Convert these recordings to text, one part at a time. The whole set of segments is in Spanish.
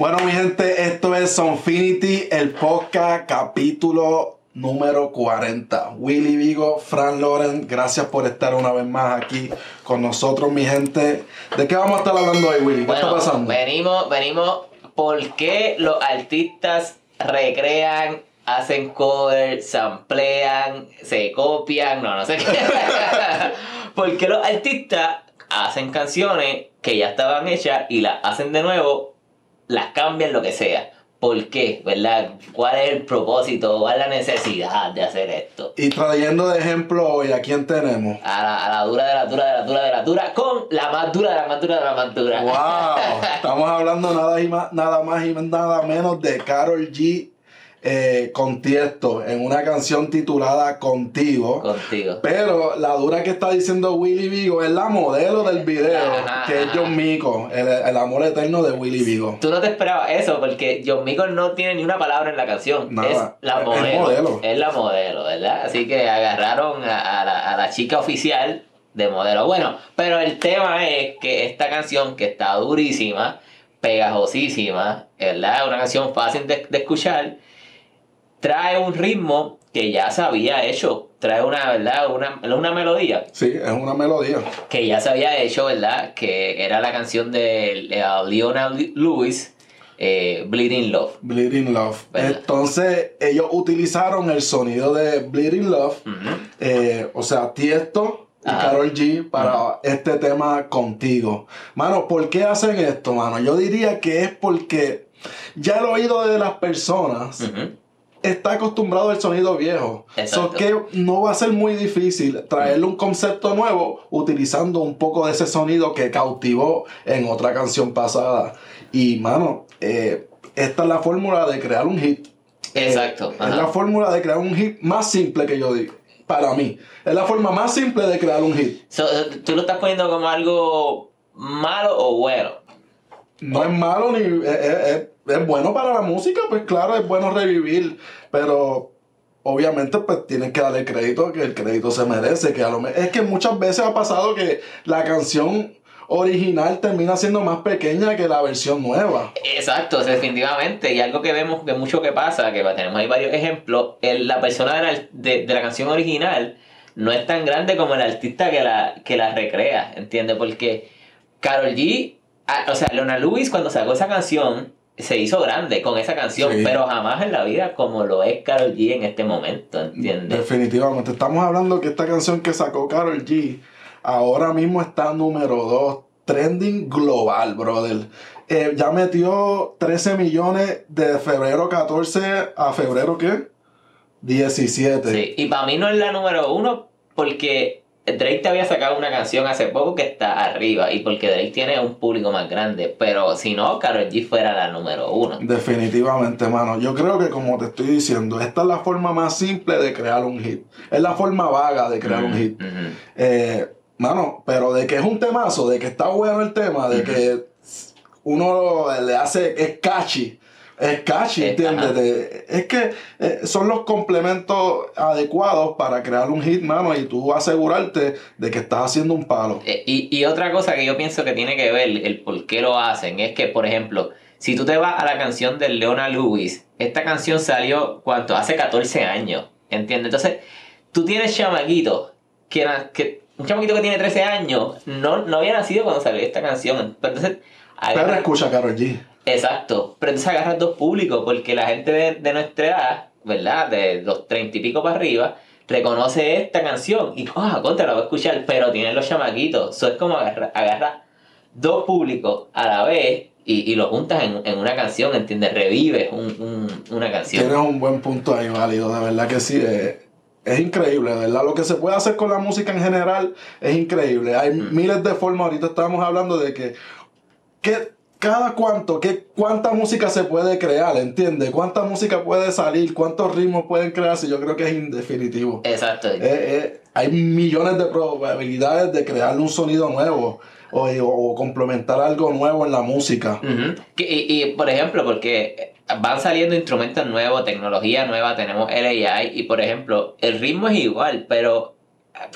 Bueno, mi gente, esto es Sonfinity, el podcast capítulo número 40. Willy Vigo, Fran Loren, gracias por estar una vez más aquí con nosotros, mi gente. ¿De qué vamos a estar hablando hoy, Willy? ¿Qué está pasando? Venimos, venimos, ¿por qué los artistas recrean, hacen covers, samplean, se copian? No, no sé qué. ¿Por qué los artistas hacen canciones que ya estaban hechas y las hacen de nuevo las cambian, lo que sea. ¿Por qué? ¿Verdad? ¿Cuál es el propósito? ¿Cuál es la necesidad de hacer esto? Y trayendo de ejemplo hoy, ¿a quién tenemos? A la, a la dura de la dura de la dura de la dura con la más dura de la más dura de la más dura. ¡Wow! Estamos hablando nada, y más, nada más y nada menos de Carol G eh, Contiesto en una canción titulada Contigo. Contigo. Pero la dura que está diciendo Willy Vigo es la modelo del video, Ajá, que es. John Mico, el, el amor eterno de Willy Vigo. Tú no te esperabas eso porque John Mico no tiene ni una palabra en la canción. Nada. Es la Es modelo. modelo. Es la modelo, ¿verdad? Así que agarraron a, a la, a la chica oficial de modelo. Bueno, pero el tema es que esta canción que está durísima, pegajosísima, ¿verdad? Una canción fácil de, de escuchar, trae un ritmo que ya se había hecho. Trae una, ¿verdad? Una, una melodía Sí, es una melodía. que ya se había hecho, ¿verdad? Que era la canción de eh, Leona Lewis, eh, Bleeding Love. Bleeding Love. ¿Verdad? Entonces, ellos utilizaron el sonido de Bleeding Love, eh, o sea, Tiesto y Ajá. Carol G para este tema contigo. Mano, ¿por qué hacen esto, mano? Yo diría que es porque ya el oído de las personas. Está acostumbrado al sonido viejo. Exacto. So que no va a ser muy difícil traerle un concepto nuevo utilizando un poco de ese sonido que cautivó en otra canción pasada. Y, mano, eh, esta es la fórmula de crear un hit. Exacto. Es la fórmula de crear un hit más simple que yo digo. Para mí. Es la forma más simple de crear un hit. So, Tú lo estás poniendo como algo malo o bueno. No es malo ni. Es- bueno para la música, pues claro, es bueno revivir. Pero obviamente, pues tienes que darle crédito que el crédito se merece. Que a lo es que muchas veces ha pasado que la canción original termina siendo más pequeña que la versión nueva. Exacto, definitivamente. Y algo que vemos que mucho que pasa, que tenemos ahí varios ejemplos, el- la persona de la, de la canción original no es tan grande como el artista que la, que la recrea, ¿entiendes? Porque Carol G, ah, o sea, Leona Lewis cuando sacó esa canción se hizo grande con esa canción, Sí. pero jamás en la vida como lo es Carol G en este momento, ¿entiendes? Definitivamente. Estamos hablando que esta canción que sacó Carol G ahora mismo está número 2, trending global, brother. Eh, ya metió 13 millones de febrero 14 a febrero ¿qué? 17. Sí, y para mí no es la número uno porque Drake te había sacado una canción hace poco que está arriba y porque Drake tiene un público más grande, pero si no, Karol G fuera la número uno. Definitivamente, mano. Yo creo que como te estoy diciendo, esta es la forma más simple de crear un hit. Es la forma vaga de crear un hit. Eh, mano, pero de que es un temazo, de que está bueno el tema, de que uno le hace, es catchy. Es catchy, Eh, ¿entiendes? De- es que eh, son los complementos adecuados para crear un hit, mano, y tú asegurarte de que estás haciendo un palo. Eh, Y, y otra cosa que yo pienso que tiene que ver el por qué lo hacen es que, por ejemplo, si tú te vas a la canción de Leona Lewis, esta canción salió, ¿cuánto? Hace 14 años, ¿entiendes? Entonces, tú tienes chamaquito, que, un chamaquito que tiene 13 años, no, no había nacido cuando salió esta canción. Pero entonces, Pero escucha a Karol G. Exacto, pero entonces agarras dos públicos, porque la gente de, de nuestra edad, ¿verdad? De los treinta y pico para arriba, reconoce esta canción y, ah, contra, la voy a escuchar, pero tienen los chamaquitos. Eso es como agarrar agarra dos públicos a la vez y, y lo juntas en, en una canción, ¿entiendes? Revives un- un- una canción. Tienes un buen punto ahí, válido, de verdad que sí. eh, es increíble, de ¿verdad? Lo que se puede hacer con la música en general es increíble. Hay Mm. miles de formas. Ahorita estábamos hablando de que, que cada cuánto, que, cuánta música se puede crear, ¿entiendes? Cuánta música puede salir, cuántos ritmos pueden crearse. Yo creo que es indefinitivo. Exacto. Eh, eh, hay millones de probabilidades de crear un sonido nuevo o, o complementar algo nuevo en la música. Y, y, por ejemplo, porque van saliendo instrumentos nuevos, tecnología nueva, tenemos el AI y por ejemplo, el ritmo es igual, pero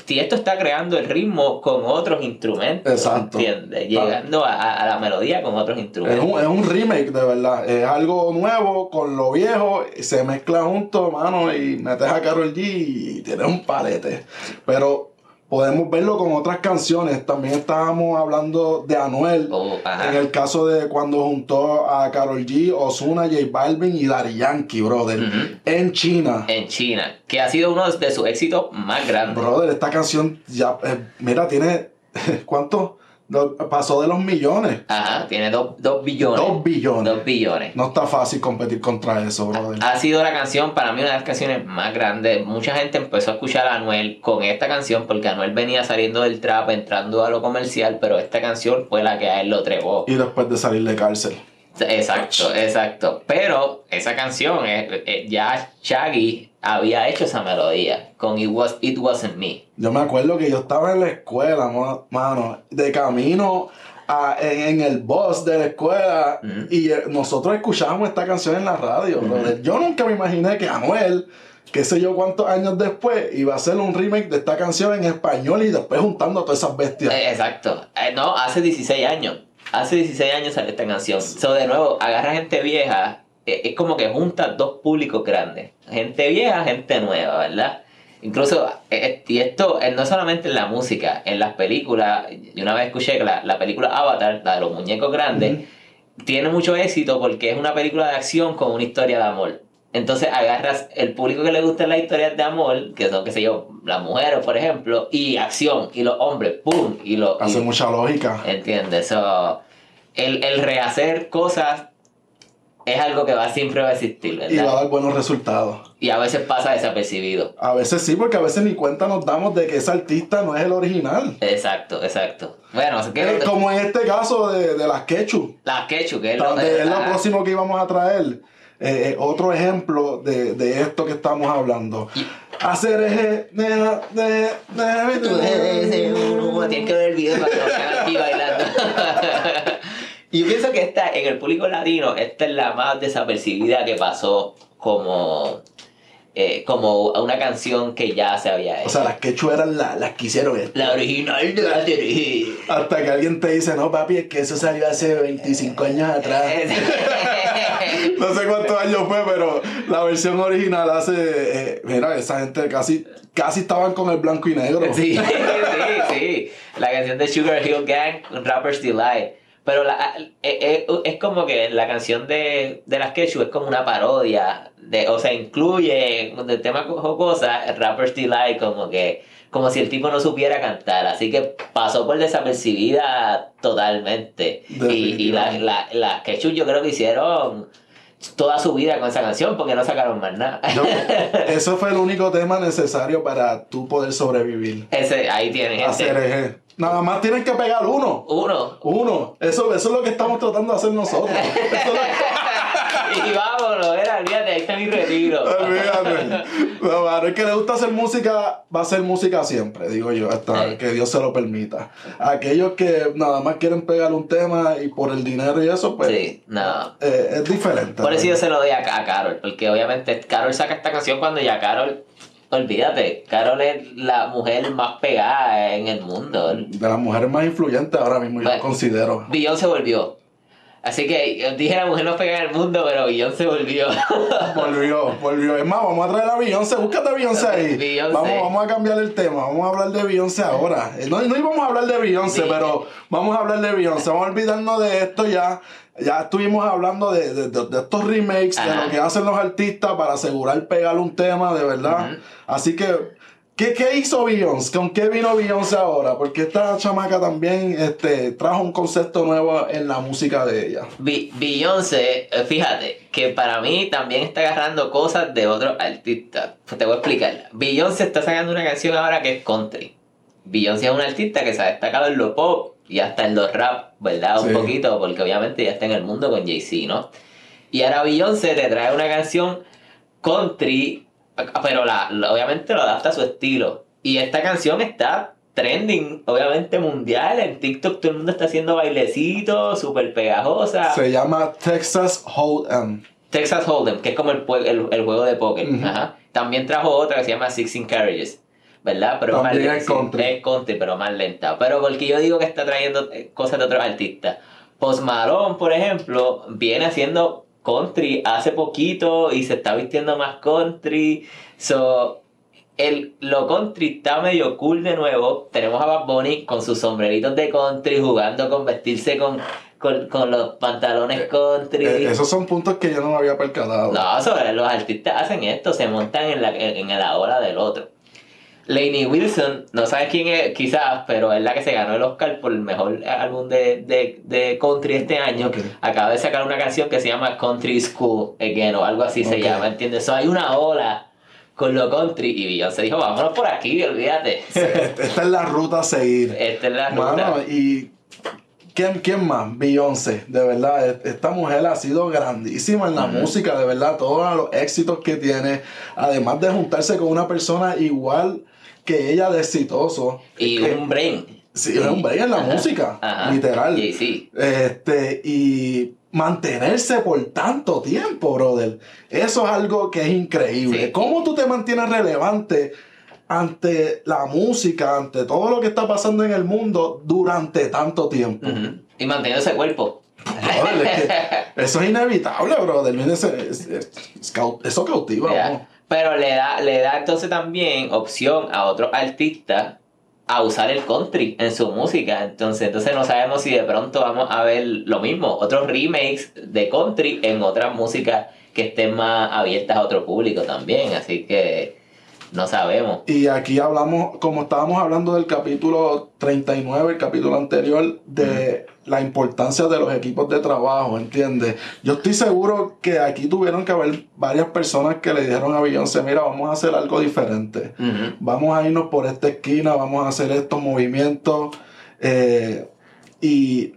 Tiesto está creando el ritmo con otros instrumentos. Exacto. ¿Entiendes? Llegando a, a la melodía con otros Es instrumentos. un, es un remake, de verdad. Es algo nuevo con lo viejo. Se mezcla junto, mano, y metes a Carol G y tienes un palete. Pero podemos verlo con otras canciones. También estábamos hablando de Anuel. Oh. En el caso de cuando juntó a Carol G, Ozuna, J Balvin y Daddy Yankee, brother. En China. En China, que ha sido uno de sus éxitos más grandes. Brother, esta canción ya, eh, mira, tiene, ¿cuánto? Do- Pasó de los millones. Ajá, tiene dos, dos billones. Dos billones. Dos billones. No está fácil competir contra eso, brother. Ha sido la canción, para mí, una de las canciones más grandes. Mucha gente empezó a escuchar a Anuel con esta canción porque Anuel venía saliendo del trap, entrando a lo comercial, pero esta canción fue la que a él lo trepó. Y después de salir de cárcel. Exacto, exacto. Pero esa canción, eh, eh, ya Shaggy había hecho esa melodía con It, Was, It Wasn't Me. Yo me acuerdo que yo estaba en la escuela, mano, de camino a- en, en el bus de la escuela Ujú. y eh, nosotros escuchábamos esta canción en la radio. brother. Yo nunca me imaginé que Anuel, qué sé yo cuántos años después, iba a hacer un remake de esta canción en español y después juntando a todas esas bestias. Eh, exacto. Eh, no, hace 16 años. Hace 16 años salió esta canción. So, de nuevo, agarra gente vieja. Eh, es como que junta dos públicos grandes. Gente vieja, gente nueva, ¿verdad? Incluso, eh, y esto eh, no solamente en la música, en las películas. Yo una vez escuché que la, la película Avatar, la de los muñecos grandes, tiene mucho éxito porque es una película de acción con una historia de amor. Entonces agarras el público que le gustan las historias de amor, que son, qué sé yo, las mujeres, por ejemplo, y acción, y los hombres, ¡pum! Y los... Hace y- mucha lógica. ¿Entiendes? So, el, el rehacer cosas es algo que va siempre va a existir, Y va a ¿verdad? dar buenos resultados. Y a veces pasa desapercibido. A veces sí, porque a veces ni cuenta nos damos de que ese artista no es el original. Exacto, exacto. Bueno, Eh, como en este caso de, de las Quechu. las quechu, que es lo, donde es lo próximo que íbamos a traer. Eh, eh, otro ejemplo de, de esto que estamos hablando. Hacer eje, uno, tienes que ver el video para que lo aquí bailando. y yo pienso que esta, en el público latino, esta es la más desapercibida que pasó como, eh, como una canción que ya se había hecho. O sea, las quechu eran la- las que hicieron esto. la original de la serie. Hasta que alguien te dice, no, papi, es que eso salió hace 25 años atrás. No sé cuántos años fue, pero la versión original hace. eh, mira, esa gente casi, casi estaban con el blanco y negro. Sí, sí, sí. La canción de Sugar Hill Gang, Rapper's Delight. Pero la, eh, eh, es como que la canción de, de las Quechu es como una parodia. De, o sea, incluye el tema jocosa, Rapper's Delight, como que como si el tipo no supiera cantar. Así que pasó por desapercibida totalmente. Y, y la- la- las Quechu yo creo que hicieron toda su vida con esa canción porque no sacaron más nada. Yo- eso fue el único tema necesario para tú poder sobrevivir. Ese, ahí tiene gente. Hacer eje. Nada más tienes que pegar uno. Uno. Uno. Eso, eso es lo que estamos tratando de hacer nosotros. Y vámonos, era, olvídate, ahí está mi retiro. Olvídate. No, mano, el que le gusta hacer música va a hacer música siempre, digo yo, hasta Sí. que Dios se lo permita. Aquellos que nada más quieren pegar un tema y por el dinero y eso, pues Sí, no. eh, es diferente. Por eso yo se lo doy a, a Carol, porque obviamente Carol saca esta canción cuando ya Carol, olvídate, Carol es la mujer más pegada en el mundo. De las mujeres más influyentes ahora mismo, yo Bueno. considero. Beyoncé volvió. Así que yo dije la mujer más pegada en el mundo, pero Beyoncé volvió. Volvió, volvió. Es más, vamos a traer a Beyoncé. Búscate a Beyoncé ahí. Beyoncé. Vamos, vamos a cambiar el tema. Vamos a hablar de Beyoncé ahora. Eh, No, no íbamos a hablar de Beyoncé, Sí. pero vamos a hablar de Beyoncé. Vamos a olvidarnos de esto ya. Ya estuvimos hablando de, de- de- de estos remakes, de lo que hacen los artistas para asegurar pegar un tema, de verdad. Así que, ¿qué, ¿qué hizo Beyoncé? ¿Con qué vino Beyoncé ahora? Porque esta chamaca también este, trajo un concepto nuevo en la música de ella. Be- Beyoncé, eh, fíjate, que para mí también está agarrando cosas de otros artistas. Pues te voy a explicar. Beyoncé está sacando una canción ahora que es country. Beyoncé es una artista que se ha destacado en lo pop y hasta en los rap, ¿verdad? Un Sí. poquito, porque obviamente ya está en el mundo con Jay-Z, ¿no? Y ahora Beyoncé te trae una canción country, pero la, la- obviamente lo adapta a su estilo. Y esta canción está trending, obviamente mundial. En TikTok todo el mundo está haciendo bailecitos, súper pegajosa. Se llama Texas Hold'em. Texas Hold'em, que es como el, el, el juego de póker. Ajá. También trajo otra que se llama Sixteen Carriages. ¿verdad? Pero más También lenta. es country. es country, pero más lenta. Pero porque yo digo que está trayendo eh, cosas de otros artistas. Post Malone, por ejemplo, viene haciendo country hace poquito y se está vistiendo más country. So, el, lo country está medio cool de nuevo. Tenemos a Bad Bunny con sus sombreritos de country jugando con vestirse con, con, con los pantalones country. Eh, esos son puntos que yo no me había percatado. No, sobre los artistas hacen esto, se montan en la, en, en la ola del otro. Lainey Wilson, no sabes quién es, quizás, pero es la que se ganó el Oscar por el mejor álbum de, de, de country este año. Acaba de sacar una canción que se llama Country School Again o algo así se llama, ¿entiendes? So, hay una ola con lo country y Beyoncé dijo, vámonos por aquí, olvídate. Esta es la ruta a seguir. Esta es la ruta. Mano, y ¿quién, quién más? Beyoncé, de verdad. e- Esta mujer ha sido grandísima en la música, de verdad. Todos los éxitos que tiene. Además de juntarse con una persona igual que ella de exitoso. y que- un brain. Sí, es un break en la Ajá. música, Ajá. literal. Y sí. Este, y mantenerse por tanto tiempo, brother. Eso es algo que es increíble. Sí. ¿Cómo tú te mantienes relevante ante la música, ante todo lo que está pasando en el mundo durante tanto tiempo? Y manteniendo ese cuerpo. Brother, es que eso es inevitable, brother. Eso cautiva. Ya. Pero le da, le da entonces también opción a otros artistas a usar el country en su música. Entonces, entonces no sabemos si de pronto vamos a ver lo mismo, otros remakes de country en otras músicas que estén más abiertas a otro público también. Así que no sabemos. Y aquí hablamos, como estábamos hablando del capítulo 39, el capítulo anterior, de la importancia de los equipos de trabajo, ¿entiendes? Yo estoy seguro que aquí tuvieron que haber varias personas que le dijeron a Beyoncé, mira, vamos a hacer algo diferente. Vamos a irnos por esta esquina, vamos a hacer estos movimientos. eh, y,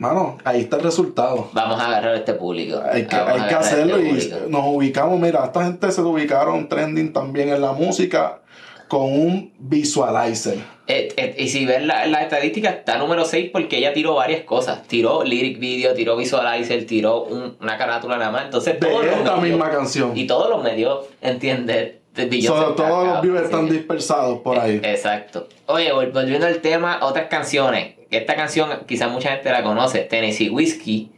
mano, ahí está el resultado. Vamos a agarrar a este público. Hay que, hay que este hacerlo y nos ubicamos. Mira, esta gente se ubicaron trending también en la música con un visualizer. Eh, eh, y si ves la, la estadística, está número 6 porque ella tiró varias cosas. Tiró lyric video, tiró visualizer, tiró un- una carátula nada más. Entonces, De esta medios- misma canción. Y todos los medios, ¿entiendes? De Beyoncé So, está todos los sí. están dispersados por ahí. Exacto. Oye, vol- volviendo al tema, otras canciones. Esta canción quizás mucha gente la conoce, Tennessee Whiskey,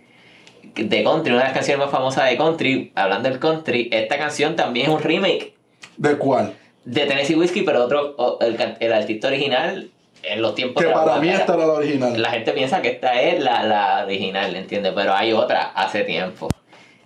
de country, una de las canciones más famosas de country. Hablando del country, esta canción también es un remake ¿De cuál? de Tennessee Whiskey, pero otro, el, artista original en los tiempos Que de para mí esta era la original. La gente piensa que esta es la, la original, ¿entiendes? Pero hay otra hace tiempo.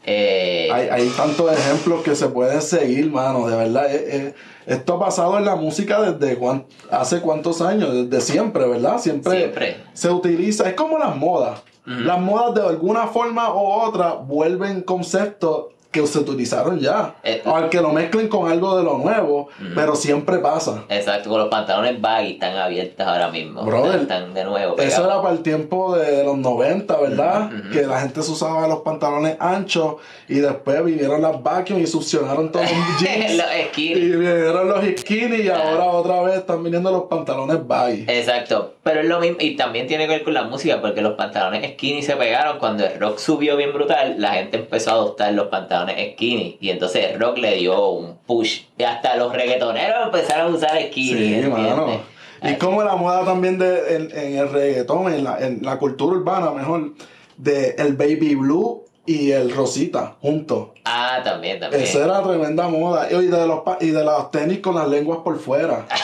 Eh, Hay, hay tantos ejemplos que se pueden seguir, mano, de verdad. Eh, eh, esto ha pasado en la música desde cuan- hace cuántos años, desde siempre, ¿verdad? Siempre, Siempre. se utiliza, es como las modas. Las modas de alguna forma u otra vuelven conceptos que se utilizaron ya. Eh, Aunque lo mezclen con algo de lo nuevo, pero siempre pasa. Exacto, con los pantalones baggy están abiertos ahora mismo. Brother, están de nuevo. Eso era para el tiempo de los 90, ¿verdad? Que la gente se usaba los pantalones anchos y después vinieron las vacuum y succionaron todos los jeans. Los y vinieron los skinny y Ah. ahora otra vez están viniendo los pantalones baggy. Exacto, pero es lo mismo y también tiene que ver con la música porque los pantalones skinny se pegaron cuando el rock subió bien brutal, la gente empezó a adoptar los pantalones skinny y entonces rock le dio un push y hasta los reggaetoneros empezaron a usar skinny. Sí, ¿entiendes? mano. Y como la moda también de, en, en el reggaetón, en la, en la cultura urbana, mejor, de el baby blue y el rosita juntos. Ah, también, también. Esa era tremenda moda. Y de los, y de los tenis con las lenguas por fuera.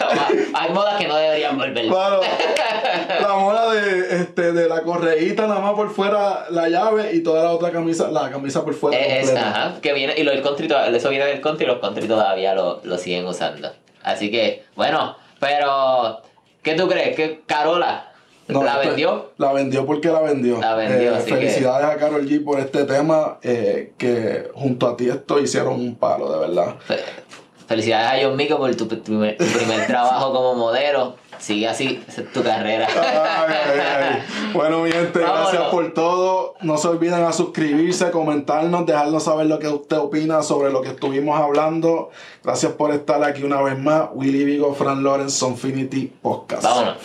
Hay modas que no deberían volver. La moda de, este, de la correíta nada más por fuera la llave y toda la otra camisa, la camisa por fuera. Eh, es- ajá, que viene, y lo del country, eso viene del country y los country todavía lo, lo siguen usando. Así que, bueno, pero, ¿qué tú crees? ¿Que Carola No, la vendió? La vendió porque la vendió. La vendió, Eh, que- felicidades a Carol G por este tema eh, que junto a ti esto hicieron un palo, de verdad. Fe- Felicidades a John Mico por tu, tu primer, tu primer trabajo como modelo. Sigue así, esa es tu carrera. Ay, ay, ay. Bueno, mi gente, Vámonos. gracias por todo. No se olviden a suscribirse, comentarnos, dejarnos saber lo que usted opina sobre lo que estuvimos hablando. Gracias por estar aquí una vez más. Willy Vigo, Fran Lawrence, Sonfinity Podcast. Vámonos.